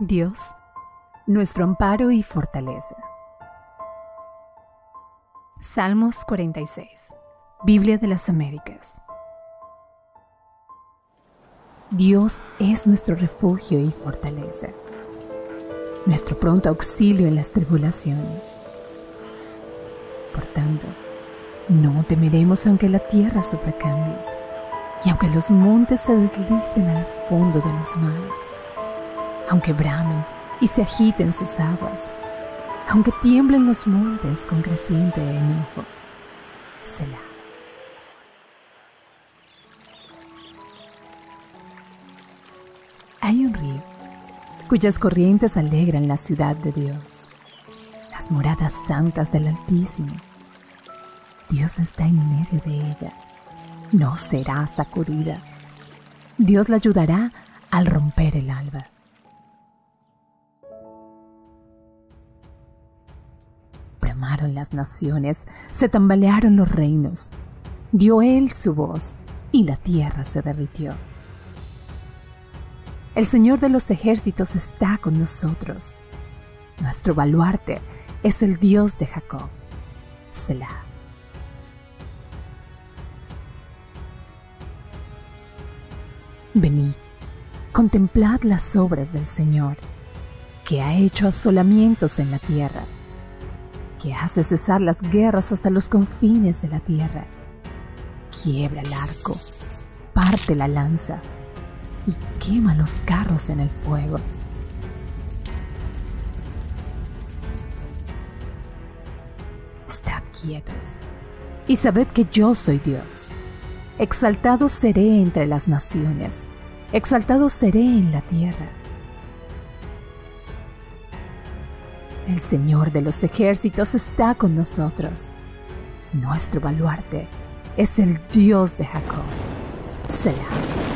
Dios, nuestro amparo y fortaleza. Salmos 46. Biblia de las Américas. Dios es nuestro refugio y fortaleza, nuestro pronto auxilio en las tribulaciones. Por tanto, no temeremos aunque la tierra sufra cambios y aunque los montes se deslicen al fondo de los mares aunque bramen y se agiten sus aguas, aunque tiemblen los montes con creciente enojo. Selah. Hay un río cuyas corrientes alegran la ciudad de Dios, las moradas santas del Altísimo. Dios está en medio de ella, no será sacudida. Dios la ayudará al romper el alba. Las naciones, se tambalearon los reinos. Dio él su voz y la tierra se derritió. El Señor de los ejércitos está con nosotros. Nuestro baluarte es el Dios de Jacob. Selah. Venid, contemplad las obras del Señor, que ha hecho asolamientos en la tierra que hace cesar las guerras hasta los confines de la tierra. Quiebra el arco, parte la lanza y quema los carros en el fuego. Estad quietos y sabed que yo soy Dios. Exaltado seré entre las naciones, exaltado seré en la tierra. El Señor de los ejércitos está con nosotros. Nuestro baluarte es el Dios de Jacob. Selah.